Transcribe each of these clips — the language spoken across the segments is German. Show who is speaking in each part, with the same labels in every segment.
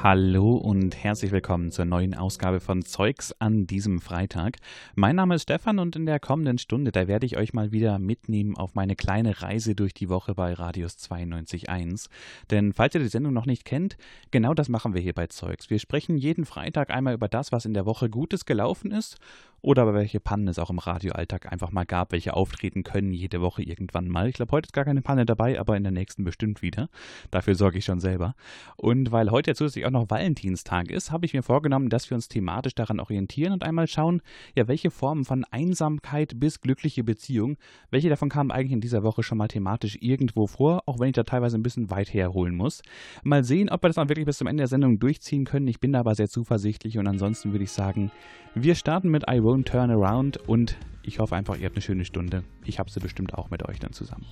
Speaker 1: Hallo und herzlich willkommen zur neuen Ausgabe von Zeugs an diesem Freitag. Mein Name ist Stefan und in der kommenden Stunde, da werde ich euch mal wieder mitnehmen auf meine kleine Reise durch die Woche bei Radius 92.1. Denn falls ihr die Sendung noch nicht kennt, genau das machen wir hier bei Zeugs. Wir sprechen jeden Freitag einmal über das, was in der Woche Gutes gelaufen ist oder aber welche Pannen es auch im Radioalltag einfach mal gab, welche auftreten können jede Woche irgendwann mal. Ich glaube, heute ist gar keine Panne dabei, aber in der nächsten bestimmt wieder. Dafür sorge ich schon selber. Und weil heute ja zusätzlich auch noch Valentinstag ist, habe ich mir vorgenommen, dass wir uns thematisch daran orientieren und einmal schauen, ja, welche Formen von Einsamkeit bis glückliche Beziehung, welche davon kamen eigentlich in dieser Woche schon mal thematisch irgendwo vor, auch wenn ich da teilweise ein bisschen weit herholen muss. Mal sehen, ob wir das dann wirklich bis zum Ende der Sendung durchziehen können. Ich bin da aber sehr zuversichtlich und ansonsten würde ich sagen, wir starten mit I Won't Turn Around und ich hoffe einfach, ihr habt eine schöne Stunde. Ich habe sie bestimmt auch mit euch dann zusammen.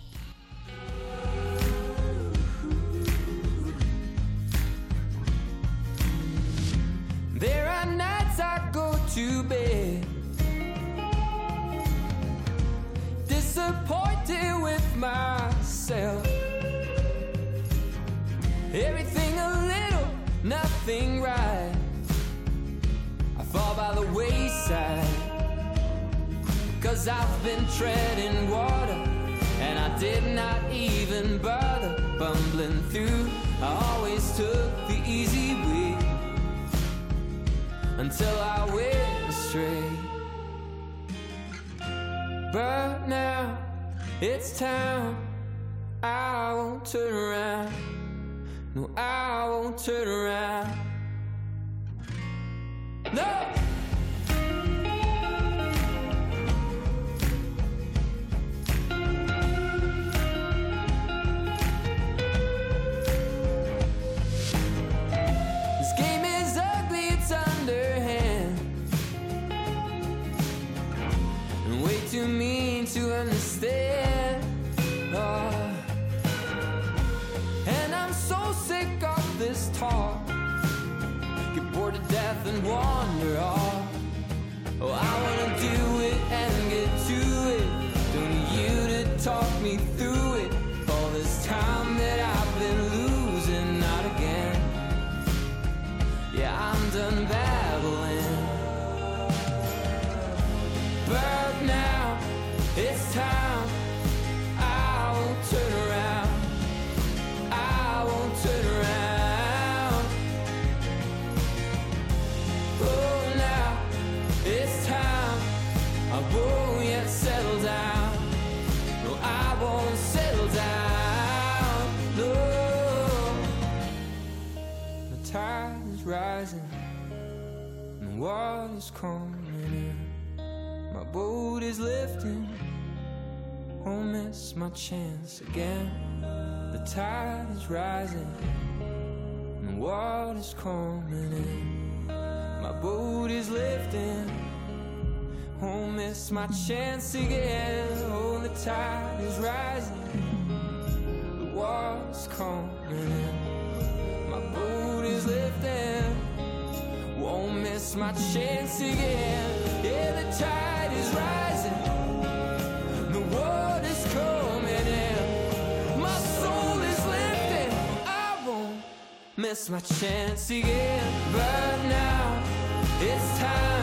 Speaker 2: Disappointed with myself. Everything a little, nothing right. I fall by the wayside. Cause I've been treading water and I did not even bother bumbling through. I always took the easy way until I went astray. But now it's time. I won't turn around. No, I won't turn around. No! Understand. Oh. Uh, and I'm so sick of this talk. Get bored to death and wander off. Oh, I wanna do it and get to it. Don't need you to talk me boat is lifting. Won't miss my chance again. The tide is rising. And the water's coming in. My boat is lifting. Won't miss my chance again. Oh, the tide is rising. The water's coming in. My boat is lifting. Won't miss my chance again. Yeah, the tide miss my chance again. But now it's time.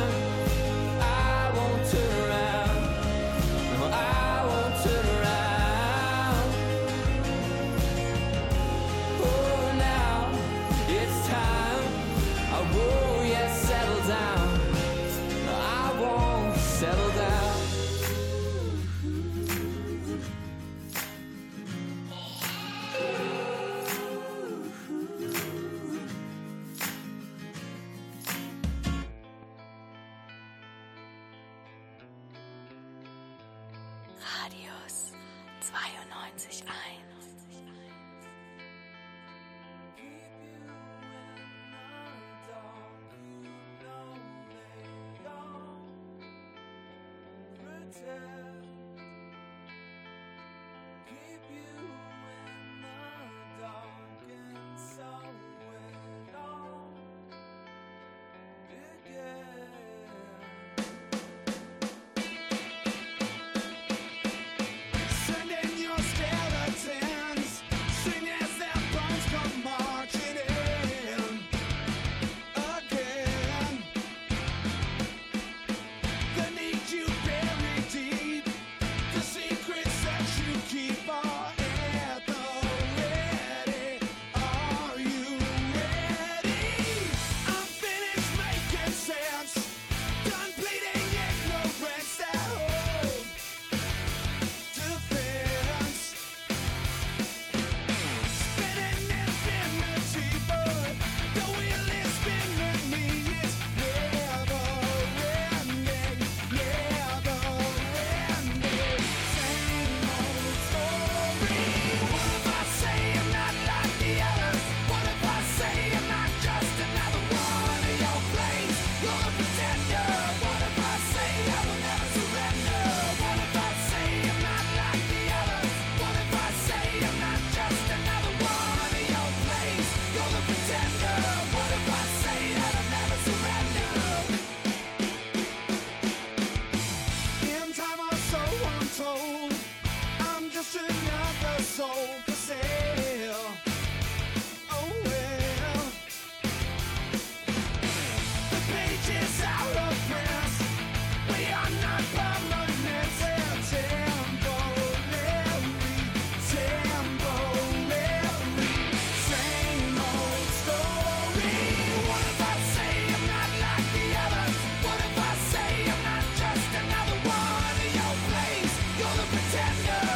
Speaker 2: tender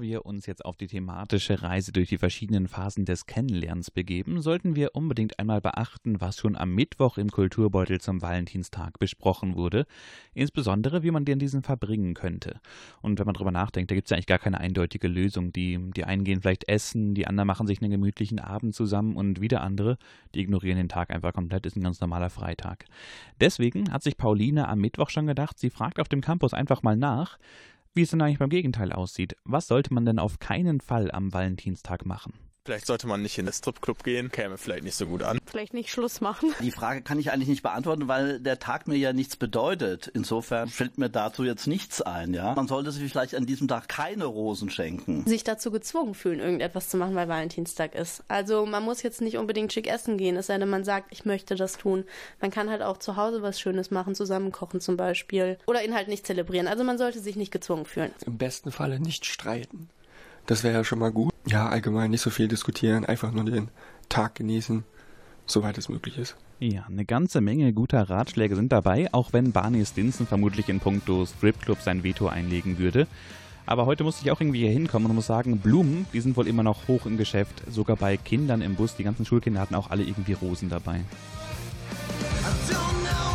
Speaker 1: Bevor wir uns jetzt auf die thematische Reise durch die verschiedenen Phasen des Kennenlernens begeben, sollten wir unbedingt einmal beachten, was schon am Mittwoch im Kulturbeutel zum Valentinstag besprochen wurde, insbesondere wie man den diesen verbringen könnte. Und wenn man darüber nachdenkt, da gibt es ja eigentlich gar keine eindeutige Lösung. Die, die einen gehen vielleicht essen, die anderen machen sich einen gemütlichen Abend zusammen und wieder andere, die ignorieren den Tag einfach komplett, ist ein ganz normaler Freitag. Deswegen hat sich Pauline am Mittwoch schon gedacht, sie fragt auf dem Campus einfach mal nach, wie es denn eigentlich beim Gegenteil aussieht. Was sollte man denn auf keinen Fall am Valentinstag machen?
Speaker 3: Vielleicht sollte man nicht in den Stripclub gehen, käme vielleicht nicht so gut an.
Speaker 4: Vielleicht nicht Schluss machen.
Speaker 5: Die Frage kann ich eigentlich nicht beantworten, weil der Tag mir ja nichts bedeutet. Insofern fällt mir dazu jetzt nichts ein, ja. Man sollte sich vielleicht an diesem Tag keine Rosen schenken.
Speaker 6: Sich dazu gezwungen fühlen, irgendetwas zu machen, weil Valentinstag ist. Also man muss jetzt nicht unbedingt schick essen gehen, es sei denn, man sagt, ich möchte das tun. Man kann halt auch zu Hause was Schönes machen, zusammen kochen zum Beispiel. Oder ihn halt nicht zelebrieren. Also man sollte sich nicht gezwungen fühlen.
Speaker 7: Im besten Falle nicht streiten. Das wäre ja schon mal gut. Ja, allgemein nicht so viel diskutieren, einfach nur den Tag genießen, soweit es möglich ist.
Speaker 1: Ja, eine ganze Menge guter Ratschläge sind dabei, auch wenn Barney Stinson vermutlich in puncto Stripclub sein Veto einlegen würde. Aber heute musste ich auch irgendwie hier hinkommen und muss sagen, Blumen, die sind wohl immer noch hoch im Geschäft. Sogar bei Kindern im Bus, die ganzen Schulkinder hatten auch alle irgendwie Rosen dabei.
Speaker 8: again.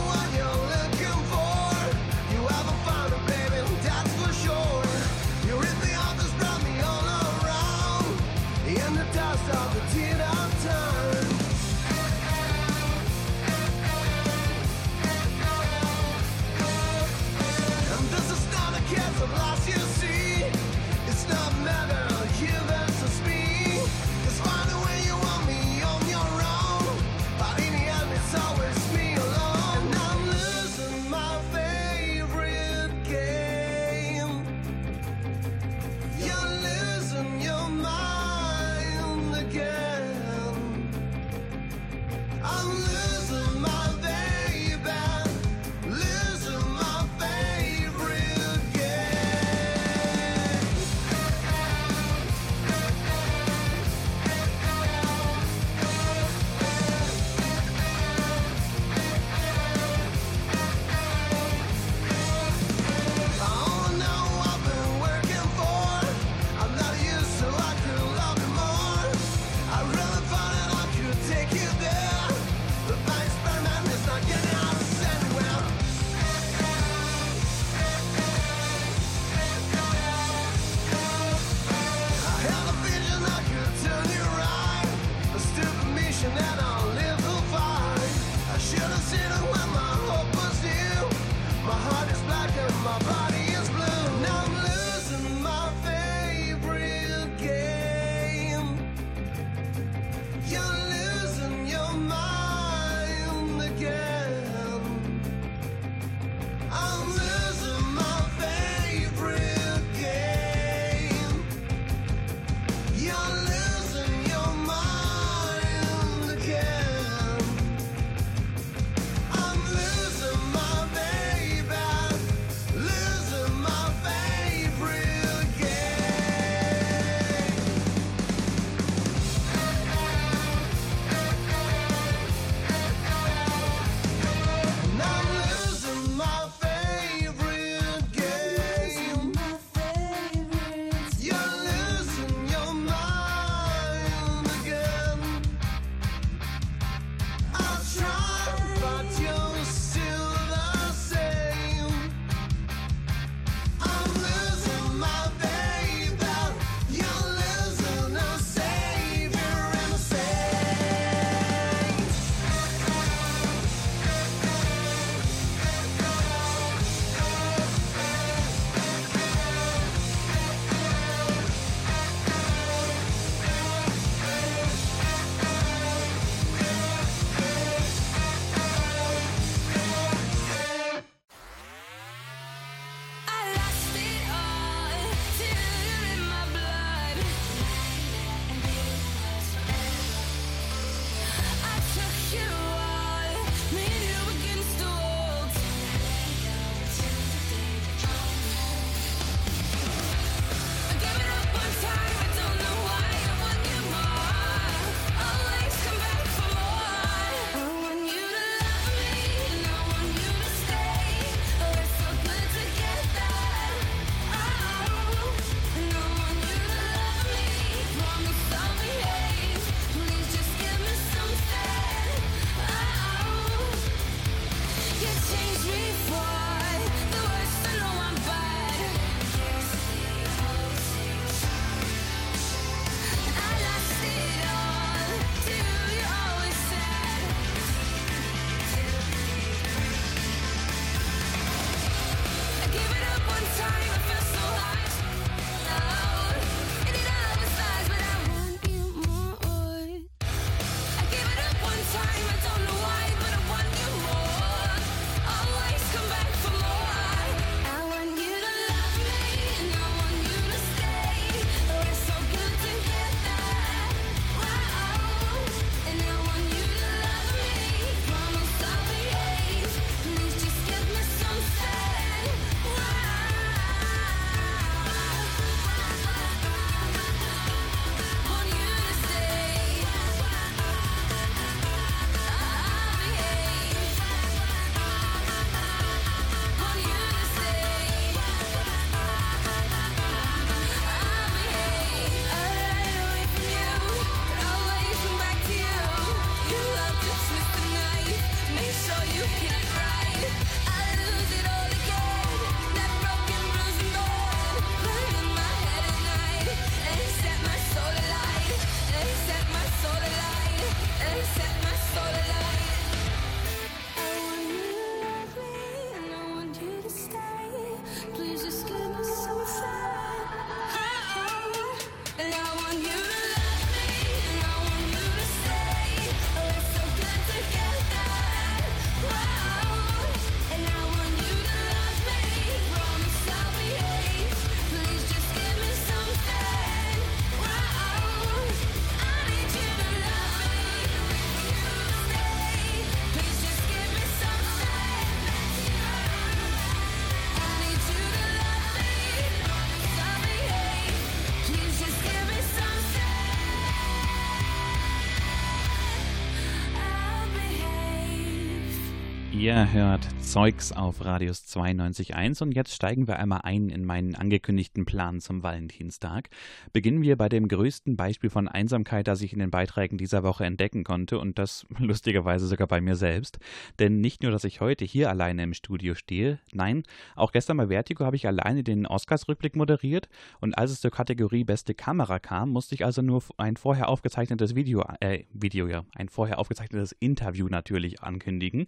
Speaker 1: Ihr hört Zeugs auf Radius 92.1 und jetzt steigen wir einmal ein in meinen angekündigten Plan zum Valentinstag. Beginnen wir bei dem größten Beispiel von Einsamkeit, das ich in den Beiträgen dieser Woche entdecken konnte und das lustigerweise sogar bei mir selbst. Denn nicht nur, dass ich heute hier alleine im Studio stehe, nein, auch gestern bei Vertigo habe ich alleine den Oscars-Rückblick moderiert und als es zur Kategorie Beste Kamera kam, musste ich also nur ein vorher aufgezeichnetes Video, äh, Video ja, ein vorher aufgezeichnetes Interview natürlich ankündigen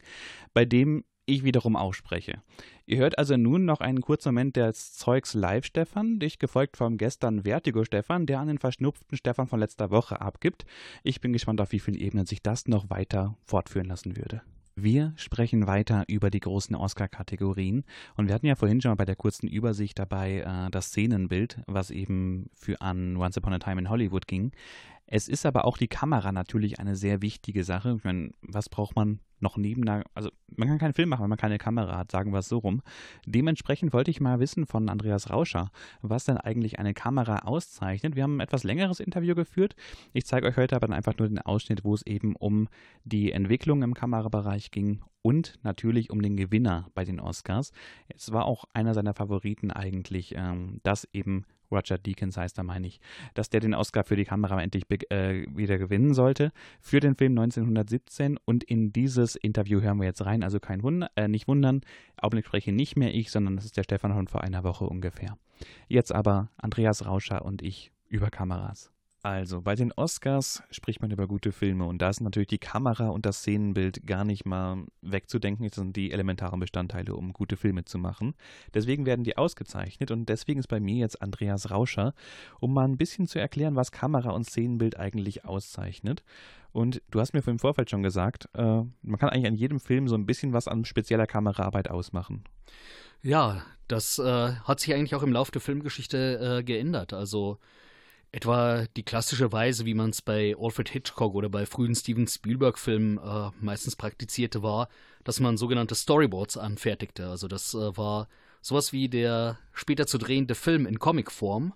Speaker 1: bei dem ich wiederum ausspreche. Ihr hört also nun noch einen kurzen Moment des Zeugs Live Stefan, dich gefolgt vom gestern Vertigo Stefan, der an den verschnupften Stefan von letzter Woche abgibt. Ich bin gespannt, auf wie vielen Ebenen sich das noch weiter fortführen lassen würde. Wir sprechen weiter über die großen Oscar-Kategorien und wir hatten ja vorhin schon mal bei der kurzen Übersicht dabei äh, das Szenenbild, was eben für an Once Upon a Time in Hollywood ging. Es ist aber auch die Kamera natürlich eine sehr wichtige Sache. Ich meine, was braucht man noch neben einer, also man kann keinen Film machen, wenn man keine Kamera hat, sagen wir es so rum. Dementsprechend wollte ich mal wissen von Andreas Rauscher, was denn eigentlich eine Kamera auszeichnet. Wir haben ein etwas längeres Interview geführt. Ich zeige euch heute aber dann einfach nur den Ausschnitt, wo es eben um die Entwicklung im Kamerabereich ging und natürlich um den Gewinner bei den Oscars. Es war auch einer seiner Favoriten eigentlich, ähm, dass eben Roger Deakins heißt er, meine ich, dass der den Oscar für die Kamera endlich äh, wieder gewinnen sollte für den Film 1917 und in dieses Interview hören wir jetzt rein, also kein Wunder, äh, nicht wundern, Augenblick spreche nicht mehr ich, sondern das ist der Stefan von vor einer Woche ungefähr. Jetzt aber Andreas Rauscher und ich über Kameras. Also, bei den Oscars spricht man über gute Filme und da ist natürlich die Kamera und das Szenenbild gar nicht mal wegzudenken. Das sind die elementaren Bestandteile, um gute Filme zu machen. Deswegen werden die ausgezeichnet und deswegen ist bei mir jetzt Andreas Rauscher, um mal ein bisschen zu erklären, was Kamera und Szenenbild eigentlich auszeichnet. Und du hast mir im Vorfeld schon gesagt, äh, man kann eigentlich an jedem Film so ein bisschen was an spezieller Kameraarbeit ausmachen.
Speaker 9: Ja, das äh, hat sich eigentlich auch im Laufe der Filmgeschichte äh, geändert. Also Etwa die klassische Weise, wie man es bei Alfred Hitchcock oder bei frühen Steven Spielberg-Filmen äh, meistens praktizierte, war, dass man sogenannte Storyboards anfertigte. Also das äh, war sowas wie der später zu drehende Film in Comicform,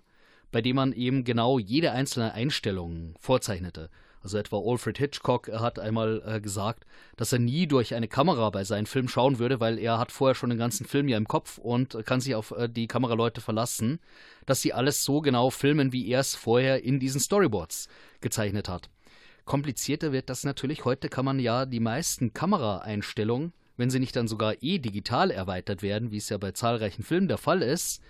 Speaker 9: bei dem man eben genau jede einzelne Einstellung vorzeichnete. Also etwa Alfred Hitchcock hat einmal äh, gesagt, dass er nie durch eine Kamera bei seinen Filmen schauen würde, weil er hat vorher schon den ganzen Film ja im Kopf und kann sich auf äh, die Kameraleute verlassen, dass sie alles so genau filmen, wie er es vorher in diesen Storyboards gezeichnet hat. Komplizierter wird das natürlich. Heute kann man ja die meisten Kameraeinstellungen, wenn sie nicht dann sogar eh digital erweitert werden, wie es ja bei zahlreichen Filmen der Fall ist,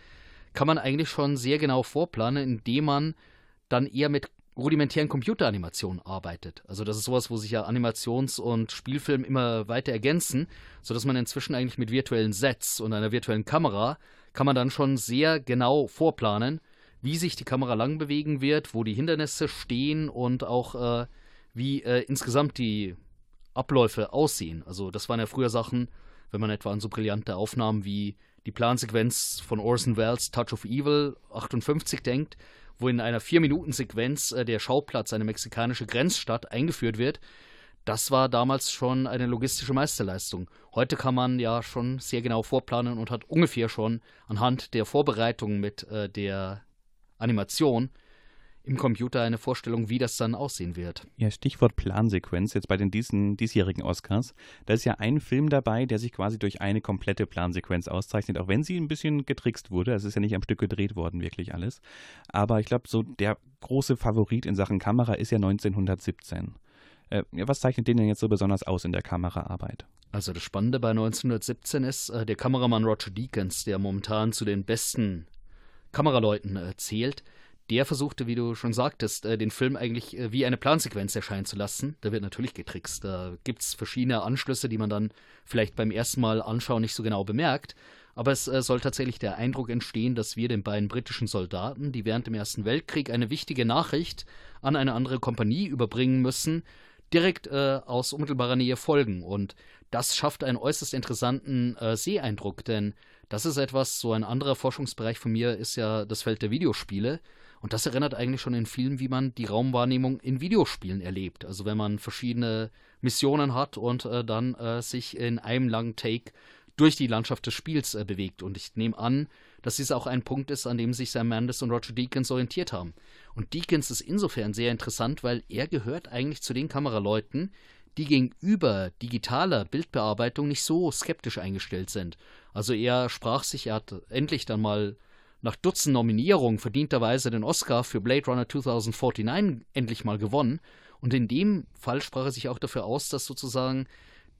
Speaker 9: kann man eigentlich schon sehr genau vorplanen, indem man dann eher mit rudimentären Computeranimationen arbeitet. Also das ist sowas, wo sich ja Animations- und Spielfilm immer weiter ergänzen, sodass man inzwischen eigentlich mit virtuellen Sets und einer virtuellen Kamera kann man dann schon sehr genau vorplanen, wie sich die Kamera lang bewegen wird, wo die Hindernisse stehen und auch äh, wie äh, insgesamt die Abläufe aussehen. Also das waren ja früher Sachen, wenn man etwa an so brillante Aufnahmen wie die Plansequenz von Orson Welles Touch of Evil 58 denkt, wo in einer Vier-Minuten-Sequenz äh, der Schauplatz, eine mexikanische Grenzstadt, eingeführt wird. Das war damals schon eine logistische Meisterleistung. Heute kann man ja schon sehr genau vorplanen und hat ungefähr schon anhand der Vorbereitung mit äh, der Animation im Computer eine Vorstellung, wie das dann aussehen wird.
Speaker 1: Ja, Stichwort Plansequenz, jetzt bei den diesen, diesjährigen Oscars. Da ist ja ein Film dabei, der sich quasi durch eine komplette Plansequenz auszeichnet, auch wenn sie ein bisschen getrickst wurde. Es ist ja nicht am Stück gedreht worden, wirklich alles. Aber ich glaube, so der große Favorit in Sachen Kamera ist ja 1917. Äh, was zeichnet den denn jetzt so besonders aus in der Kameraarbeit?
Speaker 9: Also das Spannende bei 1917 ist, äh, der Kameramann Roger Deakins, der momentan zu den besten Kameraleuten äh, zählt, der versuchte, wie du schon sagtest, äh, den Film eigentlich äh, wie eine Plansequenz erscheinen zu lassen. Da wird natürlich getrickst. Da gibt es verschiedene Anschlüsse, die man dann vielleicht beim ersten Mal anschauen nicht so genau bemerkt. Aber es äh, soll tatsächlich der Eindruck entstehen, dass wir den beiden britischen Soldaten, die während dem Ersten Weltkrieg eine wichtige Nachricht an eine andere Kompanie überbringen müssen, direkt äh, aus unmittelbarer Nähe folgen. Und das schafft einen äußerst interessanten äh, Seeeindruck, denn das ist etwas, so ein anderer Forschungsbereich von mir ist ja das Feld der Videospiele. Und das erinnert eigentlich schon in Filmen, wie man die Raumwahrnehmung in Videospielen erlebt. Also wenn man verschiedene Missionen hat und äh, dann äh, sich in einem langen Take durch die Landschaft des Spiels äh, bewegt. Und ich nehme an, dass dies auch ein Punkt ist, an dem sich Sam Mendes und Roger Deakins orientiert haben. Und Deakins ist insofern sehr interessant, weil er gehört eigentlich zu den Kameraleuten, die gegenüber digitaler Bildbearbeitung nicht so skeptisch eingestellt sind. Also er sprach sich, er hat endlich dann mal nach Dutzend Nominierungen verdienterweise den Oscar für Blade Runner 2049 endlich mal gewonnen. Und in dem Fall sprach er sich auch dafür aus, dass sozusagen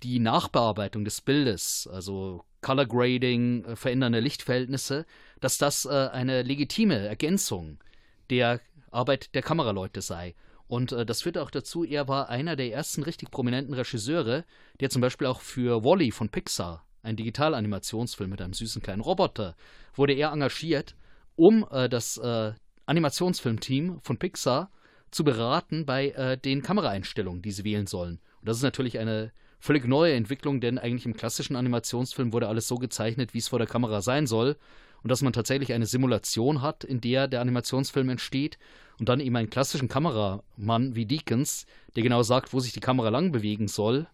Speaker 9: die Nachbearbeitung des Bildes, also Color Grading, äh, verändernde Lichtverhältnisse, dass das äh, eine legitime Ergänzung der Arbeit der Kameraleute sei. Und äh, das führte auch dazu, er war einer der ersten richtig prominenten Regisseure, der zum Beispiel auch für Wally von Pixar, ein Digitalanimationsfilm mit einem süßen kleinen Roboter, wurde er engagiert, um äh, das äh, Animationsfilmteam von Pixar zu beraten bei äh, den Kameraeinstellungen, die sie wählen sollen. Und das ist natürlich eine völlig neue Entwicklung, denn eigentlich im klassischen Animationsfilm wurde alles so gezeichnet, wie es vor der Kamera sein soll. Und dass man tatsächlich eine Simulation hat, in der der Animationsfilm entsteht und dann eben einen klassischen Kameramann wie Deakins, der genau sagt, wo sich die Kamera lang bewegen soll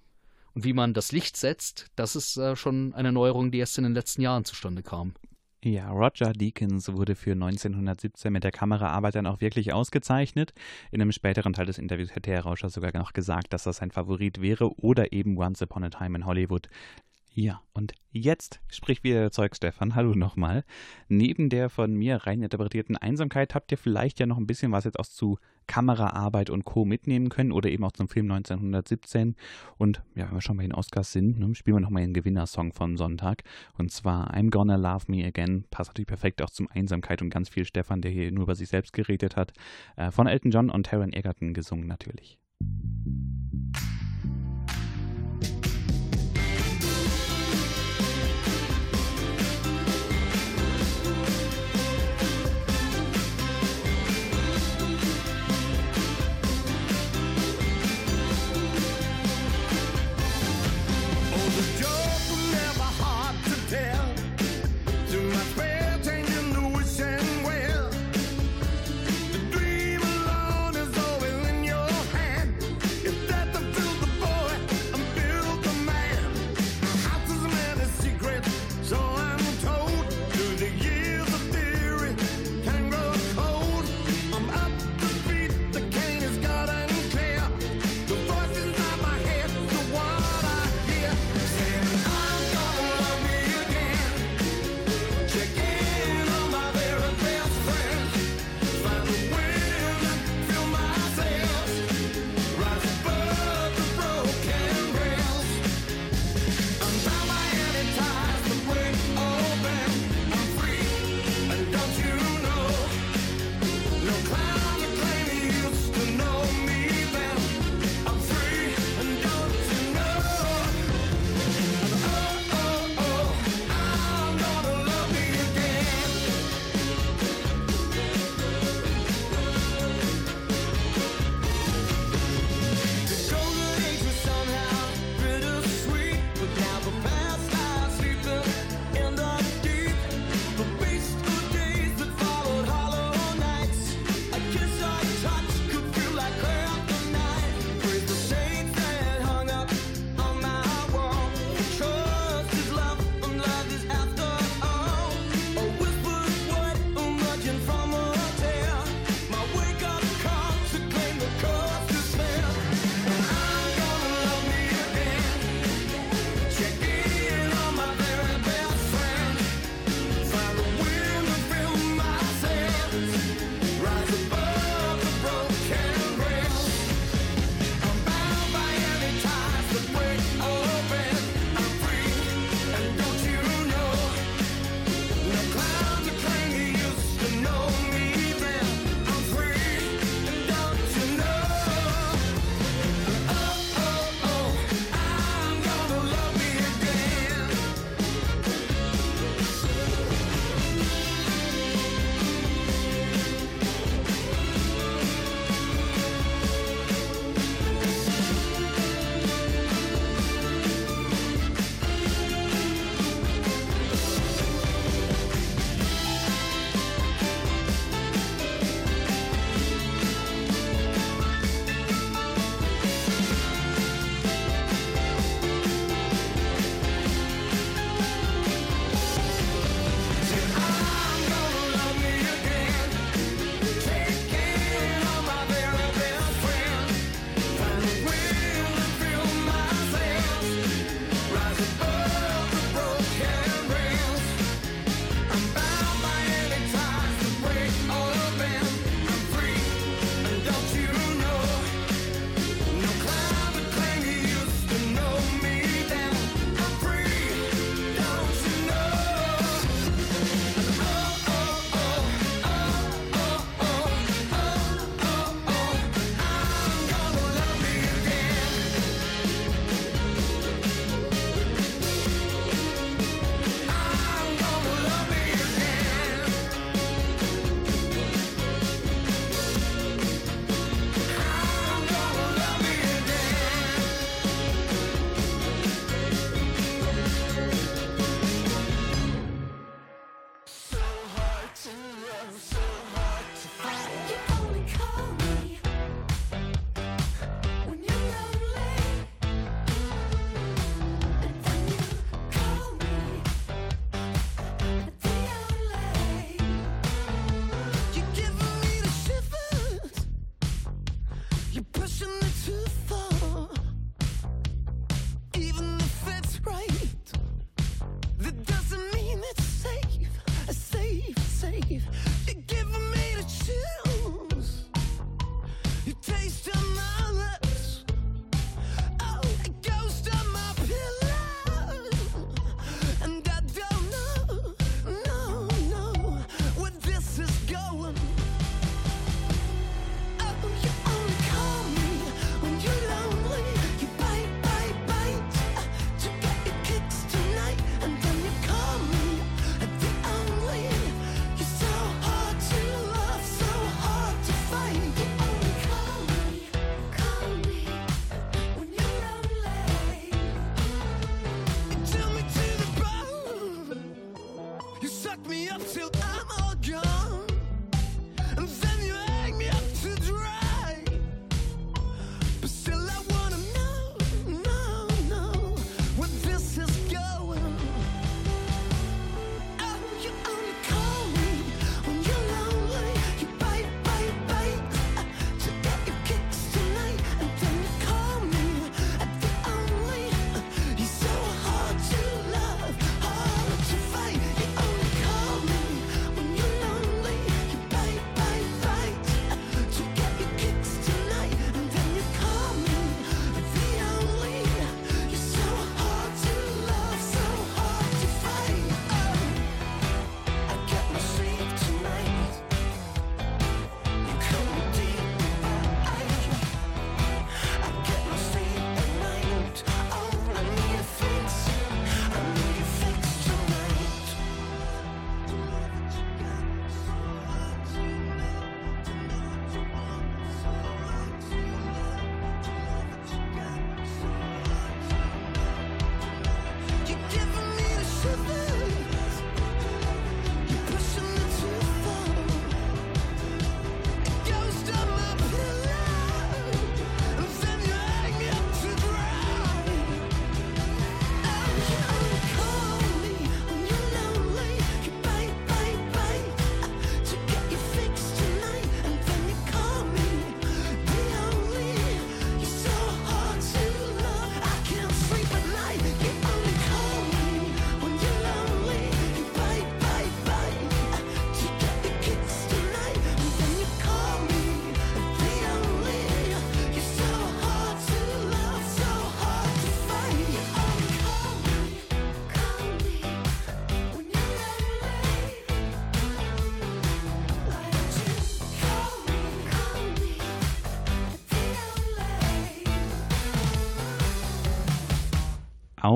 Speaker 9: wie man das Licht setzt, das ist äh, schon eine Neuerung, die erst in den letzten Jahren zustande kam.
Speaker 1: Ja, Roger Deakins wurde für 1917 mit der Kameraarbeit dann auch wirklich ausgezeichnet. In einem späteren Teil des Interviews hätte Herr Rauscher sogar noch gesagt, dass das sein Favorit wäre oder eben Once Upon a Time in Hollywood. Ja, und jetzt spricht wieder der Zeug Stefan. Hallo nochmal. Neben der von mir rein interpretierten Einsamkeit habt ihr vielleicht ja noch ein bisschen was jetzt auch zu Kameraarbeit und Co. mitnehmen können oder eben auch zum Film 1917. Und ja, wenn wir schon bei den Oscars sind, ne, spielen wir nochmal den Gewinnersong von Sonntag. Und zwar I'm Gonna Love Me Again. Passt natürlich perfekt auch zum Einsamkeit und ganz viel Stefan, der hier nur über sich selbst geredet hat. Äh, von Elton John und Taron Egerton gesungen natürlich.
Speaker 10: If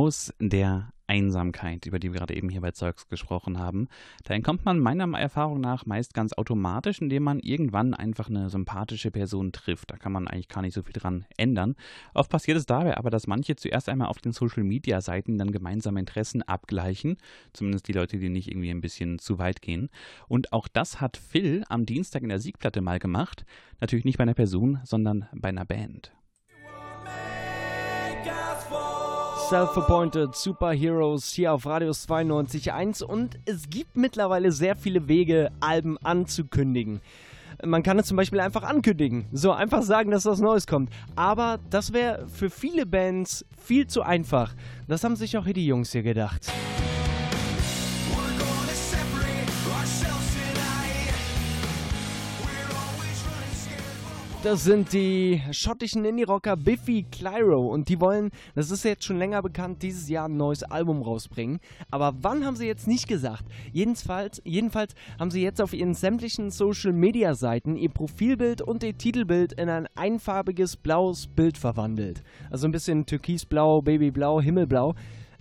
Speaker 1: aus der Einsamkeit, über die wir gerade eben hier bei Zeugs gesprochen haben. Da entkommt man meiner Erfahrung nach meist ganz automatisch, indem man irgendwann einfach eine sympathische Person trifft. Da kann man eigentlich gar nicht so viel dran ändern. Oft passiert es dabei aber, dass manche zuerst einmal auf den Social Media Seiten dann gemeinsame Interessen abgleichen. Zumindest die Leute, die nicht irgendwie ein bisschen zu weit gehen. Und auch das hat Phil am Dienstag in der Siegplatte mal gemacht. Natürlich nicht bei einer Person, sondern bei einer Band.
Speaker 10: Self-Appointed Superheroes hier auf Radius 92.1 und es gibt mittlerweile sehr viele Wege, Alben anzukündigen. Man kann es zum Beispiel einfach ankündigen. So, einfach sagen, dass was Neues kommt. Aber das wäre für viele Bands viel zu einfach. Das haben sich auch hier die Jungs hier gedacht. Das sind die schottischen Indie-Rocker Biffy Clyro und die wollen, das ist jetzt schon länger bekannt, dieses Jahr ein neues Album rausbringen. Aber wann haben sie jetzt nicht gesagt? Jedenfalls, jedenfalls haben sie jetzt auf ihren sämtlichen Social-Media-Seiten ihr Profilbild und ihr Titelbild in ein einfarbiges blaues Bild verwandelt. Also ein bisschen türkisblau, babyblau, himmelblau.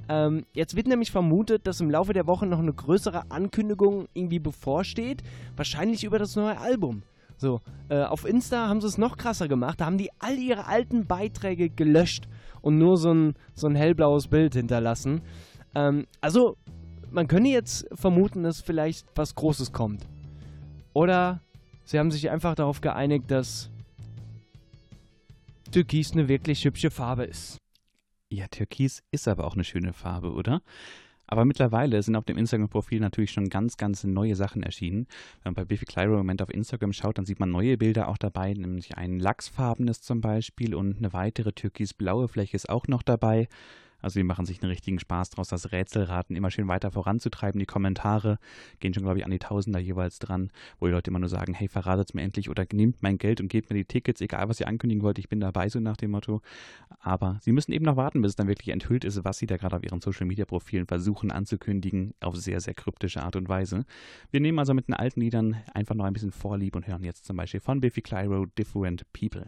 Speaker 10: Ähm, jetzt wird nämlich vermutet, dass im Laufe der Woche noch eine größere Ankündigung irgendwie bevorsteht. Wahrscheinlich über das neue Album. So, äh, auf Insta haben sie es noch krasser gemacht. Da haben die all ihre alten Beiträge gelöscht und nur so ein, so ein hellblaues Bild hinterlassen. Ähm, also, man könnte jetzt vermuten, dass vielleicht was Großes kommt. Oder sie haben sich einfach darauf geeinigt, dass Türkis eine wirklich hübsche Farbe ist.
Speaker 1: Ja, Türkis ist aber auch eine schöne Farbe, oder? Aber mittlerweile sind auf dem Instagram-Profil natürlich schon ganz, ganz neue Sachen erschienen. Wenn man bei Biffy Clyro im Moment auf Instagram schaut, dann sieht man neue Bilder auch dabei, nämlich ein lachsfarbenes zum Beispiel und eine weitere türkisblaue Fläche ist auch noch dabei. Also die machen sich einen richtigen Spaß draus, das Rätselraten immer schön weiter voranzutreiben. Die Kommentare gehen schon, glaube ich, an die Tausender jeweils dran, wo die Leute immer nur sagen, hey, verratet mir endlich oder nehmt mein Geld und gebt mir die Tickets, egal was ihr ankündigen wollt, ich bin dabei, so nach dem Motto. Aber sie müssen eben noch warten, bis es dann wirklich enthüllt ist, was sie da gerade auf ihren Social-Media-Profilen versuchen anzukündigen, auf sehr, sehr kryptische Art und Weise. Wir nehmen also mit den alten Liedern einfach noch ein bisschen Vorlieb und hören jetzt zum Beispiel von Biffy Clyro Different People.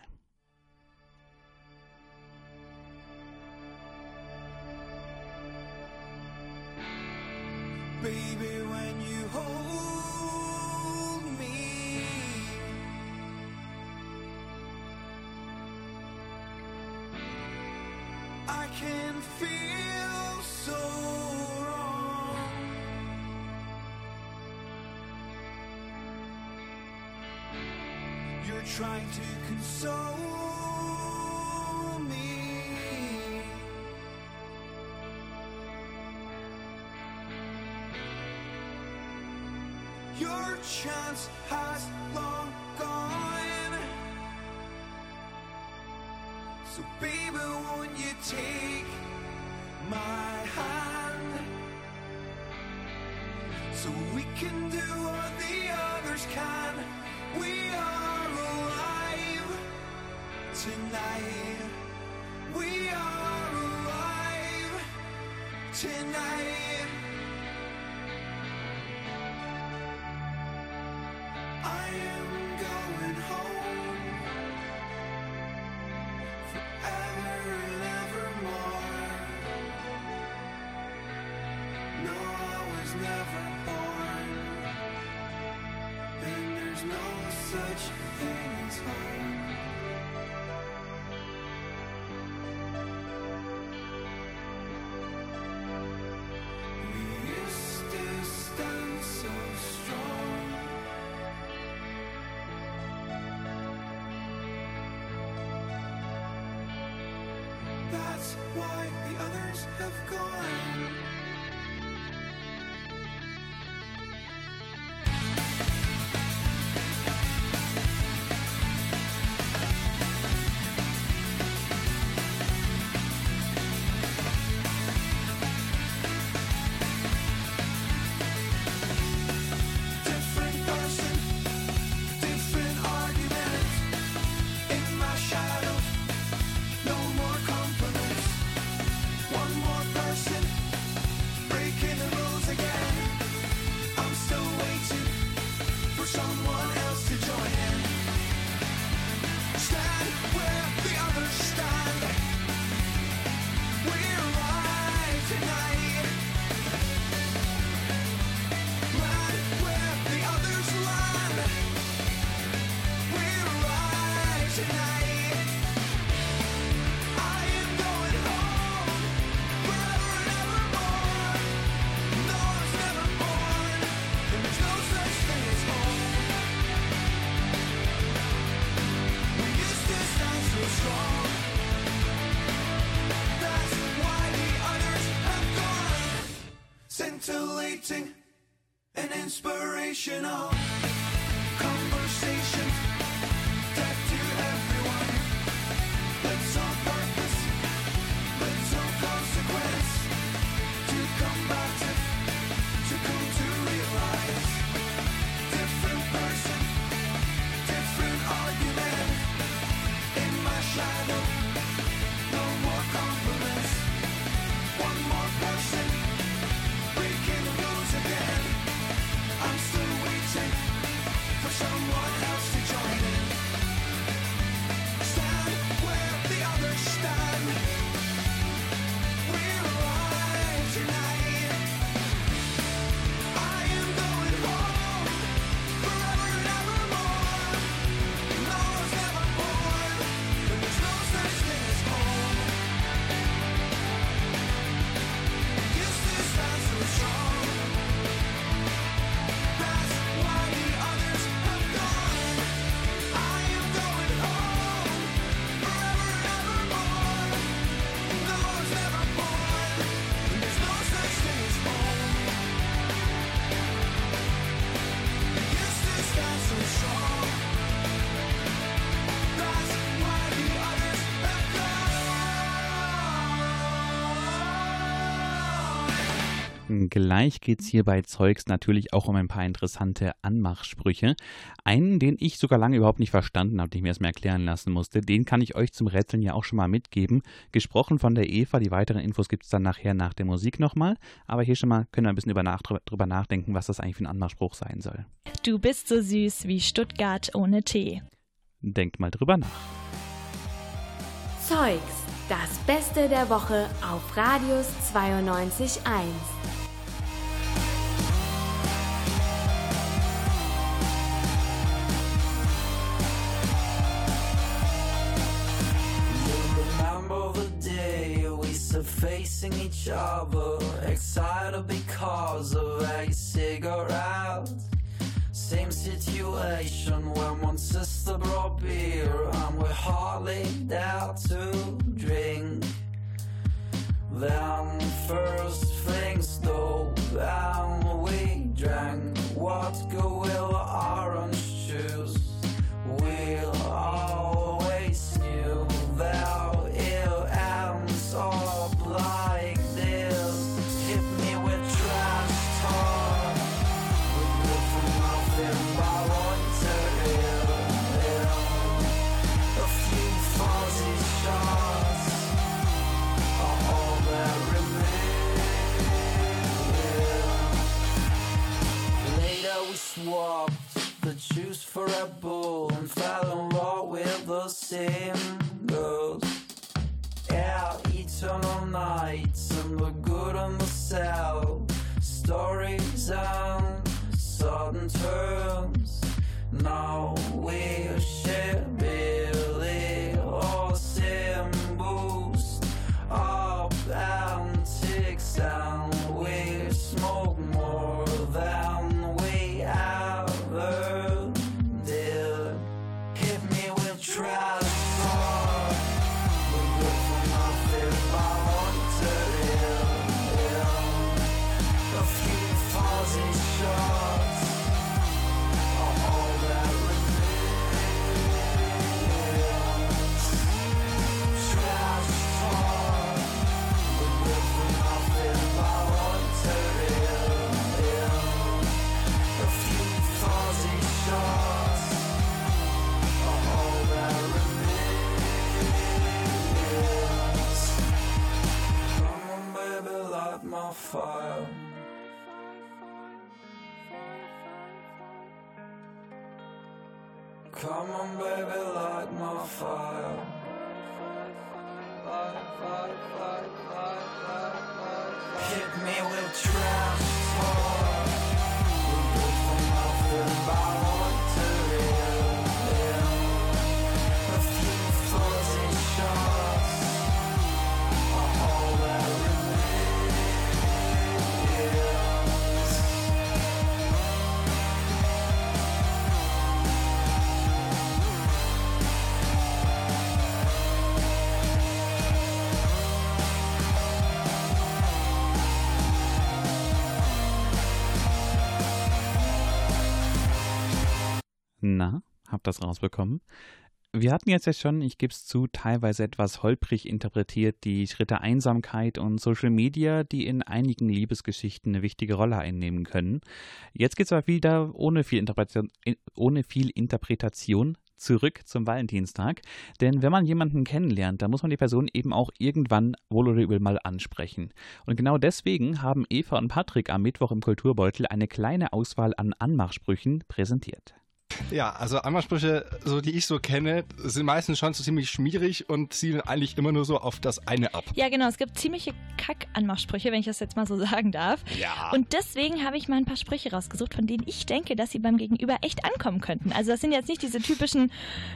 Speaker 11: things home. Fiction
Speaker 1: Gleich geht es hier bei Zeugs natürlich auch um ein paar interessante Anmachsprüche. Einen, den ich sogar lange überhaupt nicht verstanden habe, den ich mir erstmal erklären lassen musste, den kann ich euch zum Rätseln ja auch schon mal mitgeben. Gesprochen von der Eva, die weiteren Infos gibt es dann nachher nach der Musik nochmal. Aber hier schon mal können wir ein bisschen über nach, drüber nachdenken, was das eigentlich für ein Anmachspruch sein soll.
Speaker 12: Du bist so süß wie Stuttgart ohne Tee.
Speaker 1: Denkt mal drüber nach.
Speaker 13: Zeugs, das Beste der Woche auf Radius 92.1.
Speaker 14: each other, excited because of a cigarette. Same situation when one sister brought beer and we hardly dared to drink. Then first things though, and we drank what go will orange juice. Swapped the juice for a bull and fell in love with the same girls. Yeah, eternal nights and the good and the sad stories and sudden turns. Now we share
Speaker 1: das rausbekommen? Wir hatten jetzt ja schon, ich gebe es zu, teilweise etwas holprig interpretiert die Schritte Einsamkeit und Social Media, die in einigen Liebesgeschichten eine wichtige Rolle einnehmen können. Jetzt geht es aber wieder ohne viel, Interpretation, ohne viel Interpretation zurück zum Valentinstag. Denn wenn man jemanden kennenlernt, dann muss man die Person eben auch irgendwann wohl oder übel mal ansprechen. Und genau deswegen haben Eva und Patrick am Mittwoch im Kulturbeutel eine kleine Auswahl an Anmachsprüchen präsentiert.
Speaker 15: Ja, also Anmachsprüche, so die ich so kenne, sind meistens schon so ziemlich schmierig und zielen eigentlich immer nur so auf das eine ab.
Speaker 12: Ja, genau. Es gibt ziemliche Kack-Anmachsprüche, wenn ich das jetzt mal so sagen darf.
Speaker 15: Ja.
Speaker 12: Und deswegen habe ich mal ein paar Sprüche rausgesucht, von denen ich denke, dass sie beim Gegenüber echt ankommen könnten. Also das sind jetzt nicht diese typischen,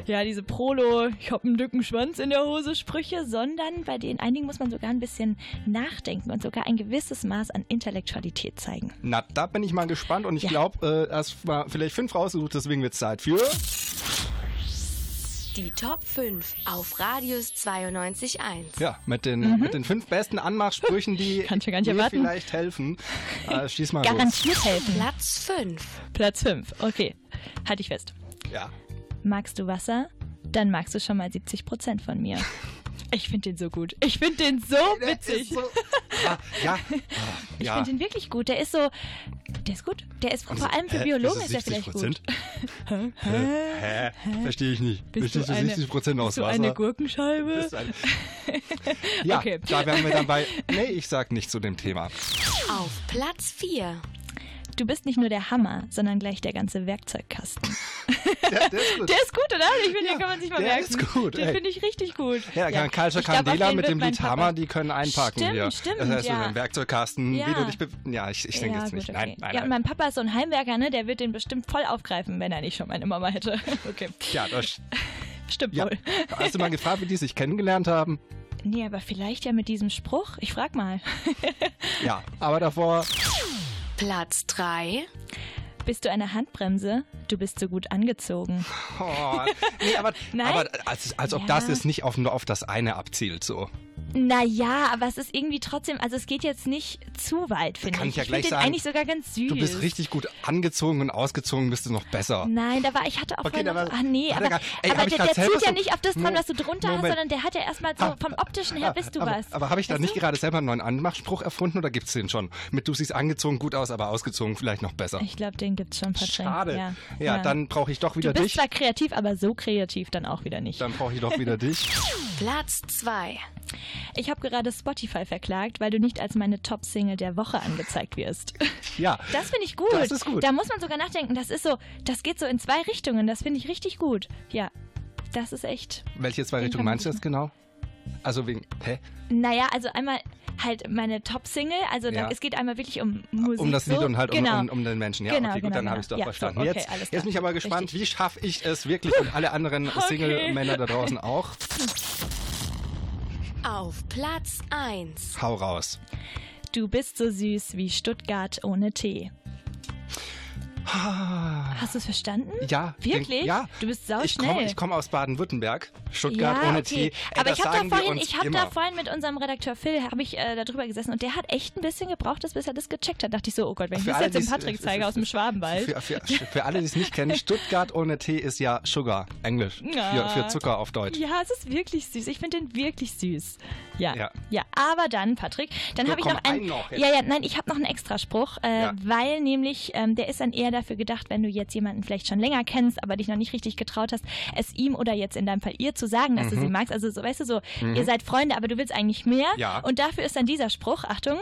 Speaker 12: ja, diese Prolo, ich habe einen dicken Schwanz in der Hose Sprüche, sondern bei den einigen muss man sogar ein bisschen nachdenken und sogar ein gewisses Maß an Intellektualität zeigen.
Speaker 15: Na, da bin ich mal gespannt und ich
Speaker 12: Ja.
Speaker 15: glaube, äh, erst mal vielleicht fünf rausgesucht, deswegen wird Zeit für.
Speaker 13: Die Top 5 auf Radius 92.1.
Speaker 15: Ja, mit den,
Speaker 12: Mhm.
Speaker 15: mit den fünf besten Anmachsprüchen, die
Speaker 12: erwarten.
Speaker 15: vielleicht helfen. Äh, schieß mal los.
Speaker 12: Garantiert helfen.
Speaker 13: Platz 5.
Speaker 12: Platz 5. Okay, halt dich fest.
Speaker 15: Ja.
Speaker 12: Magst du Wasser? Dann magst du schon mal 70 Prozent von mir. Ich finde den so gut. Ich finde den so witzig.
Speaker 15: So, ja, ja,
Speaker 12: Ich
Speaker 15: ja.
Speaker 12: finde den wirklich gut. Der ist so, der ist gut. Der ist vor allem für
Speaker 15: Hä?
Speaker 12: Biologen ist
Speaker 15: ist
Speaker 12: er vielleicht
Speaker 15: 70%?
Speaker 12: gut.
Speaker 15: Hä? Verstehe ich nicht.
Speaker 12: Bist
Speaker 15: Bestehst
Speaker 12: du eine-
Speaker 15: 60 Prozent aus
Speaker 12: bist du
Speaker 15: Wasser?
Speaker 12: eine Gurkenscheibe?
Speaker 15: Bist du ein- ja,
Speaker 12: Okay.
Speaker 15: da wären wir dann bei. Nee, ich sag nicht zu dem Thema.
Speaker 13: Auf Platz 4.
Speaker 12: Du bist nicht nur der Hammer, sondern gleich der ganze Werkzeugkasten.
Speaker 15: Der, der ist gut.
Speaker 12: Der ist gut, oder? Ich finde, den kann man sich mal
Speaker 15: der
Speaker 12: merken.
Speaker 15: ist gut,
Speaker 12: Den finde ich richtig gut.
Speaker 15: Ja, ja.
Speaker 12: Auf
Speaker 15: Candela mit dem Lied Hammer, die können einpacken
Speaker 12: Stimmt,
Speaker 15: hier.
Speaker 12: stimmt,
Speaker 15: Das heißt,
Speaker 12: ja.
Speaker 15: so den Werkzeugkasten, wie
Speaker 12: Ja.
Speaker 15: du dich. Ja, ich, ich denke
Speaker 12: ja,
Speaker 15: jetzt
Speaker 12: gut,
Speaker 15: nicht.
Speaker 12: okay.
Speaker 15: Nein, nein,
Speaker 12: ja, und mein Papa ist so ein Heimwerker, ne? Der wird den bestimmt voll aufgreifen, wenn er nicht schon meine Mama hätte. Okay.
Speaker 15: Ja, das
Speaker 12: Stimmt
Speaker 15: ja.
Speaker 12: wohl.
Speaker 15: Hast du mal gefragt, wie die sich kennengelernt haben?
Speaker 12: Nee, aber vielleicht ja mit diesem Spruch. Ich frag mal.
Speaker 15: Ja, aber davor.
Speaker 13: Platz 3.
Speaker 12: Bist du eine Handbremse? Du bist so gut angezogen.
Speaker 15: Oh, nee, aber,
Speaker 12: Nein?
Speaker 15: aber als, als ob
Speaker 12: Ja.
Speaker 15: das jetzt nicht auf, nur auf das eine abzielt, so.
Speaker 12: Naja, aber es ist irgendwie trotzdem, also es geht jetzt nicht zu weit, finde
Speaker 15: kann
Speaker 12: ich.
Speaker 15: ich ja
Speaker 12: ich finde
Speaker 15: gleich sagen,
Speaker 12: eigentlich sogar ganz süß.
Speaker 15: Du bist richtig gut angezogen und ausgezogen bist du noch besser.
Speaker 12: Nein, da war, ich hatte auch
Speaker 15: Okay,
Speaker 12: vorhin noch,
Speaker 15: war-
Speaker 12: ach nee,
Speaker 15: hat er
Speaker 12: aber,
Speaker 15: gar- Ey,
Speaker 12: aber
Speaker 15: ich
Speaker 12: der, der zielt ja nicht auf das dran, was du drunter hast,
Speaker 15: Moment.
Speaker 12: sondern der hat ja erstmal so, vom optischen her bist du
Speaker 15: aber,
Speaker 12: was.
Speaker 15: Aber habe ich da nicht
Speaker 12: du?
Speaker 15: gerade selber einen neuen Anmachspruch erfunden oder gibt's den schon? Mit du siehst angezogen gut aus, aber ausgezogen vielleicht noch besser.
Speaker 12: Ich glaube, den gibt's schon, Patrick.
Speaker 15: Schade.
Speaker 12: Ja,
Speaker 15: Ja, dann brauche ich doch wieder
Speaker 12: Du bist
Speaker 15: dich.
Speaker 12: zwar kreativ, aber so kreativ dann auch wieder nicht.
Speaker 15: Dann brauche ich doch wieder dich.
Speaker 13: Platz 2.
Speaker 12: Ich habe gerade Spotify verklagt, weil du nicht als meine Top-Single der Woche angezeigt wirst.
Speaker 15: Ja.
Speaker 12: Das finde ich gut.
Speaker 15: Das ist gut.
Speaker 12: Da muss man sogar nachdenken. Das ist so, das geht so in zwei Richtungen. Das finde ich richtig gut. Ja, das ist echt.
Speaker 15: Welche zwei Richtungen meinst du jetzt genau? Also wegen, hä?
Speaker 12: Naja, also einmal halt meine Top-Single. Also da,
Speaker 15: Ja.
Speaker 12: es geht einmal wirklich um Musik.
Speaker 15: Um das Lied
Speaker 12: so.
Speaker 15: und halt um,
Speaker 12: genau.
Speaker 15: um, um den Menschen. Ja,
Speaker 12: Genau,
Speaker 15: okay, gut,
Speaker 12: genau,
Speaker 15: dann
Speaker 12: genau.
Speaker 15: habe ich es doch
Speaker 12: Ja,
Speaker 15: verstanden.
Speaker 12: so, okay,
Speaker 15: jetzt jetzt bin ich aber gespannt, wie schaffe ich es wirklich und alle anderen
Speaker 12: Okay.
Speaker 15: Single-Männer da draußen auch.
Speaker 13: Auf Platz 1.
Speaker 15: Hau raus.
Speaker 12: Du bist so süß wie Stuttgart ohne Tee. Hast du es verstanden?
Speaker 15: Ja.
Speaker 12: Wirklich?
Speaker 15: Ja.
Speaker 12: Du bist sau
Speaker 15: Ich komme ich komm aus Baden-Württemberg. Stuttgart
Speaker 12: ja,
Speaker 15: ohne
Speaker 12: okay.
Speaker 15: Tee. Ey,
Speaker 12: Aber
Speaker 15: das
Speaker 12: ich habe da vorhin, ich
Speaker 15: immer.
Speaker 12: da vorhin mit unserem Redakteur Phil habe ich äh, darüber gesessen und der hat echt ein bisschen gebraucht, bis er das gecheckt hat. Dachte ich so, oh Gott, wenn ich
Speaker 15: Für
Speaker 12: das
Speaker 15: alle,
Speaker 12: jetzt dem Patrick zeige aus dem Schwabenwald.
Speaker 15: Für, für, für alle, die es nicht kennen, Stuttgart ohne Tee ist ja Sugar, Englisch.
Speaker 12: Ja.
Speaker 15: Für, Zucker auf Deutsch.
Speaker 12: Ja, es ist wirklich süß. Ich finde den wirklich süß. Ja.
Speaker 15: Ja.
Speaker 12: Ja, aber dann, Patrick, dann habe ich noch einen.
Speaker 15: noch
Speaker 12: ja, ja, nein, ich habe noch einen Extraspruch, äh,
Speaker 15: Ja.
Speaker 12: weil nämlich ähm, der ist dann eher dafür gedacht, wenn du jetzt jemanden vielleicht schon länger kennst, aber dich noch nicht richtig getraut hast, es ihm oder jetzt in deinem Fall ihr zu sagen, dass du
Speaker 15: Mhm.
Speaker 12: sie magst. Also so, weißt du, so,
Speaker 15: Mhm.
Speaker 12: ihr seid Freunde, aber du willst eigentlich mehr.
Speaker 15: Ja.
Speaker 12: Und dafür ist dann dieser Spruch, Achtung,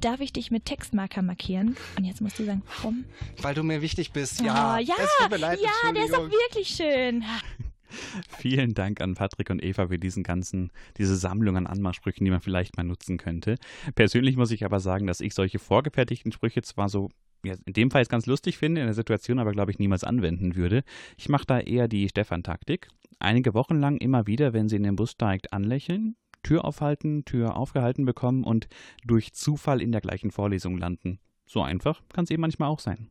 Speaker 12: darf ich dich mit Textmarker markieren? Und jetzt musst du sagen, warum?
Speaker 15: Weil du mir wichtig bist. Ja,
Speaker 12: oh, ja,
Speaker 15: es tut mir leid,
Speaker 12: ja, der ist doch
Speaker 15: Entschuldigung.
Speaker 12: wirklich schön.
Speaker 1: Vielen Dank an Patrick und Eva für diesen ganzen, diese Sammlung an Anmachsprüchen, die man vielleicht mal nutzen könnte. Persönlich muss ich aber sagen, dass ich solche vorgefertigten Sprüche zwar so, in dem Fall jetzt ganz lustig finde, in der Situation aber, glaube ich, niemals anwenden würde. Ich mache da eher die Stefan-Taktik. Einige Wochen lang immer wieder, wenn sie in den Bus steigt, anlächeln, Tür aufhalten, Tür aufgehalten bekommen und durch Zufall in der gleichen Vorlesung landen. So einfach kann es eben manchmal auch sein.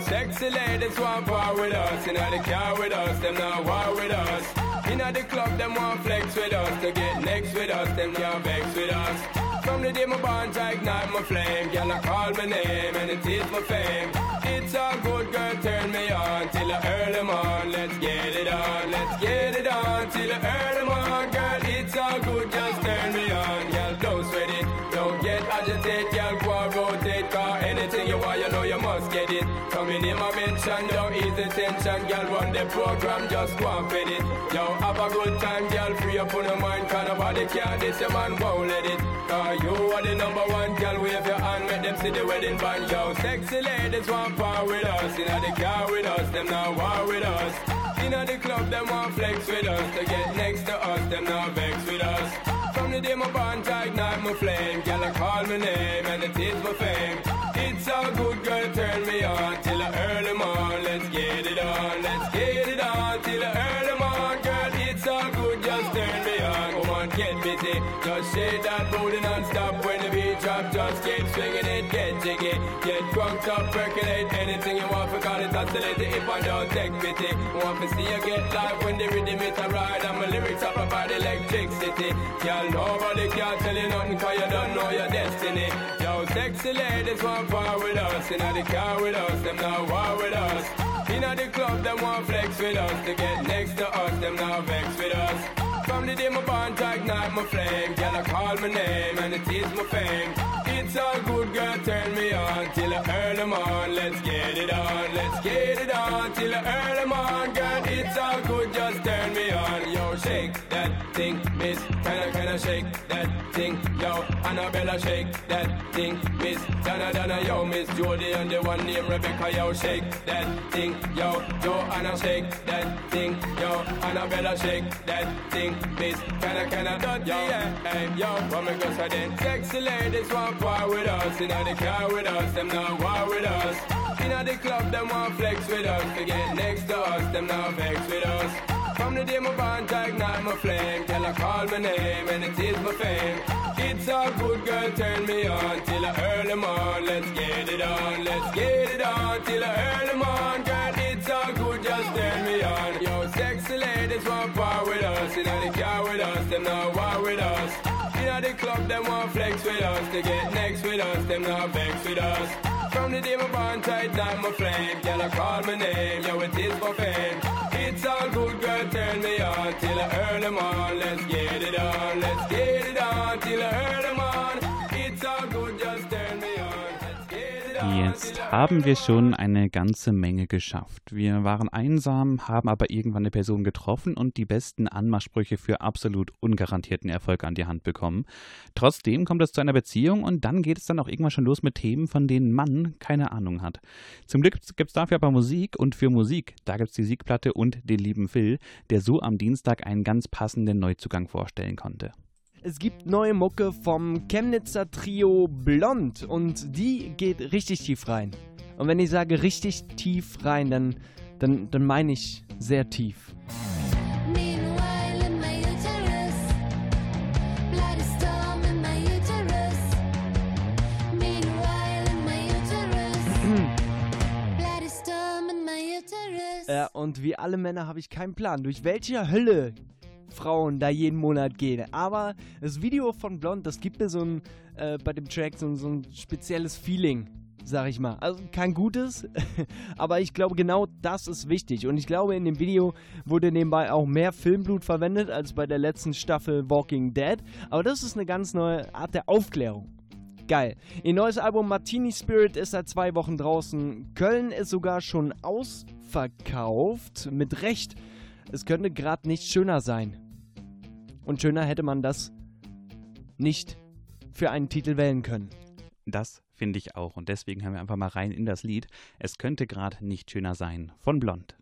Speaker 16: Sexy ladies want war with us. In the car with us, them not war with us. In the club, them want flex with us. To get next with us, them can't vex with us. From the day my bond, I ignite my flame. Girl, I call my name and it is my fame. It's a good girl, turn me on till I early on. Let's get it on, let's get it on till I early on. Girl, it's all good, just turn me on. Girl, tension. Girl, run the program, just go and fit it. Yo, have a good time, girl, free up on your mind. Cause nobody can this, your man won't let it. Cause you are the number one, girl, wave your hand, make them see the wedding band. Yo, sexy ladies want power with us. In the car with us, them not war with us. In the club, them want flex with us. To get next to us, them not vex with us. From the day my bond, I ignite my flame. Girl, I call my name and it is my fame. It's all good, girl, turn me on till I early morn. Let's get it on, want flex with us, to get next to us, them not vex with us. From the day my bond to ignite my flame, girl I call my name miss. Can I, can I shake that thing? Yo, Annabella, shake that thing, miss. Donna, Donna, yo, miss Jody and the one named Rebecca, yo, shake that thing, yo. Joanna, shake that thing, yo. Annabella, shake that thing, miss. Can I, can I, dot, yo, hey, yo, what me go say then? Sexy ladies want war with us, in the car with us, them not war with us. In the club, them want flex with us, to get next to us, them not vex with us. From the day my bond to ignite my flame, till I call my name and it is my fame. It's all good, girl, turn me on till I earn them on. Let's get it on, let's get it on till I earn them on, girl. It's all good, just turn me on. Yo, sexy ladies want part with us, in the car with us, them not war with us. In the club, them want flex with us, to get next with us, them not vex with us. From the day my bond tight down my flame, girl, I call my name, yo, it is for fame. It's all good, girl, turn me on till I earn them. Let's get it on, let's
Speaker 1: Jetzt haben wir schon eine ganze Menge geschafft. Wir waren einsam, haben aber irgendwann eine Person getroffen und die besten Anmachsprüche für absolut ungarantierten Erfolg an die Hand bekommen. Trotzdem kommt es zu einer Beziehung und dann geht es dann auch irgendwann schon los mit Themen, von denen Mann keine Ahnung hat. Zum Glück gibt es dafür aber Musik und für Musik, da gibt es die Siegplatte und den lieben Phil, der so am Dienstag einen ganz passenden Neuzugang vorstellen konnte.
Speaker 10: Es gibt neue Mucke vom Chemnitzer Trio Blond und die geht richtig tief rein. Und wenn ich sage richtig tief rein, dann, dann, dann meine ich sehr tief. Äh, und wie alle Männer habe ich keinen Plan, durch welche Hölle Frauen da jeden Monat gehen. Aber das Video von Blond, das gibt mir so ein, äh, bei dem Track so, so ein spezielles Feeling, sag ich mal. Also kein gutes, aber ich glaube genau das ist wichtig. Und ich glaube in dem Video wurde nebenbei auch mehr Filmblut verwendet als bei der letzten Staffel Walking Dead. Aber das ist eine ganz neue Art der Aufklärung. Geil. Ihr neues Album Martini Spirit ist seit zwei Wochen draußen. Köln ist sogar schon ausverkauft. Mit Recht. Es könnte gerade nicht schöner sein. Und schöner hätte man das nicht für einen Titel wählen können.
Speaker 1: Das finde ich auch und deswegen hören wir einfach mal rein in das Lied. Es könnte gerade nicht schöner sein von Blond.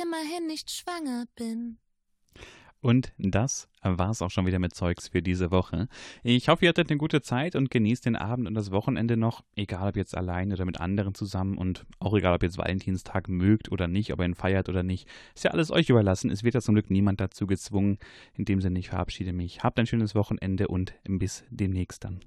Speaker 17: Immerhin nicht schwanger bin.
Speaker 1: Und das war's auch schon wieder mit Zeugs für diese Woche. Ich hoffe, ihr hattet eine gute Zeit und genießt den Abend und das Wochenende noch, egal ob jetzt allein oder mit anderen zusammen und auch egal, ob ihr jetzt Valentinstag mögt oder nicht, ob ihr ihn feiert oder nicht. Ist ja alles euch überlassen. Es wird ja zum Glück niemand dazu gezwungen. In dem Sinne, ich verabschiede mich. Habt ein schönes Wochenende und bis demnächst dann.